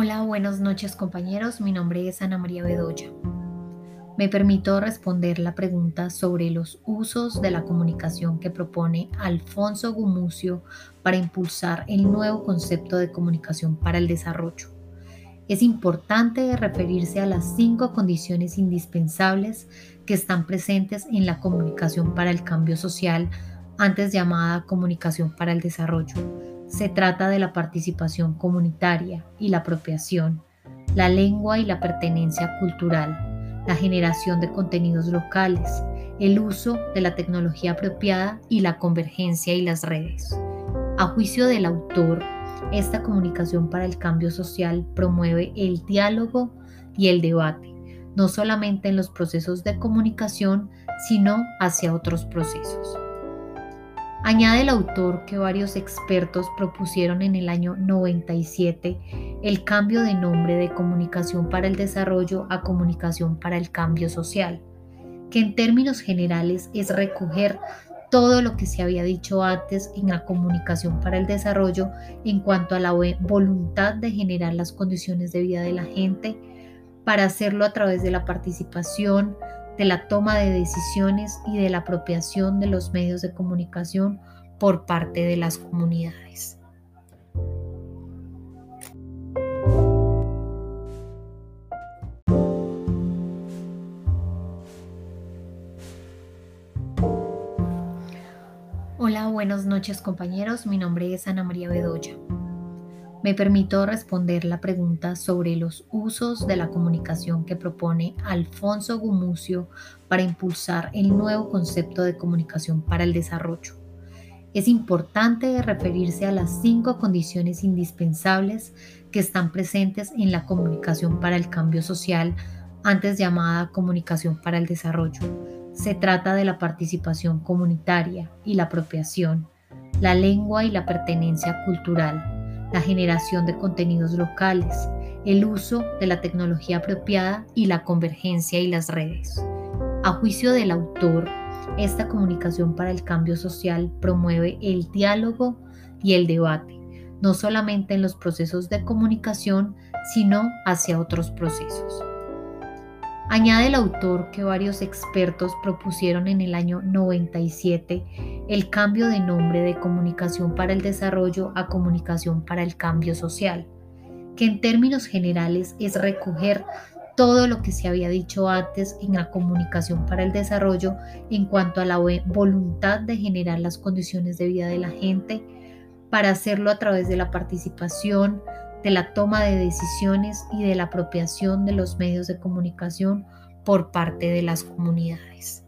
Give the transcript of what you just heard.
Hola, buenas noches compañeros. Mi nombre es Ana María Bedoya. Me permito responder la pregunta sobre los usos de la comunicación que propone Alfonso Gumucio para impulsar el nuevo concepto de comunicación para el desarrollo. Es importante referirse a las cinco condiciones indispensables que están presentes en la comunicación para el cambio social, antes llamada comunicación para el desarrollo se trata de la participación comunitaria y la apropiación, la lengua y la pertenencia cultural, la generación de contenidos locales, el uso de la tecnología apropiada y la convergencia y las redes. A juicio del autor, esta comunicación para el cambio social promueve el diálogo y el debate, no solamente en los procesos de comunicación, sino hacia otros procesos. Añade el autor que varios expertos propusieron en el año 97 el cambio de nombre de comunicación para el desarrollo a comunicación para el cambio social, que en términos generales es recoger todo lo que se había dicho antes en la comunicación para el desarrollo en cuanto a la voluntad de generar las condiciones de vida de la gente, para hacerlo a través de la participación, de la toma de decisiones y de la apropiación de los medios de comunicación por parte de las comunidades. Hola, buenas noches compañeros, mi nombre es Ana María Bedoya. Me permito responder la pregunta sobre los usos de la comunicación que propone Alfonso Gumucio para impulsar el nuevo concepto de comunicación para el desarrollo. Es importante referirse a las cinco condiciones indispensables que están presentes en la comunicación para el cambio social, antes llamada comunicación para el desarrollo. Se trata de la participación comunitaria y la apropiación, la lengua y la pertenencia cultural la generación de contenidos locales, el uso de la tecnología apropiada y la convergencia y las redes. A juicio del autor, esta comunicación para el cambio social promueve el diálogo y el debate, no solamente en los procesos de comunicación, sino hacia otros procesos. Añade el autor que varios expertos propusieron en el año 97 el cambio de nombre de comunicación para el desarrollo a comunicación para el cambio social, que en términos generales es recoger todo lo que se había dicho antes en la comunicación para el desarrollo en cuanto a la voluntad de generar las condiciones de vida de la gente para hacerlo a través de la participación, de la toma de decisiones y de la apropiación de los medios de comunicación por parte de las comunidades.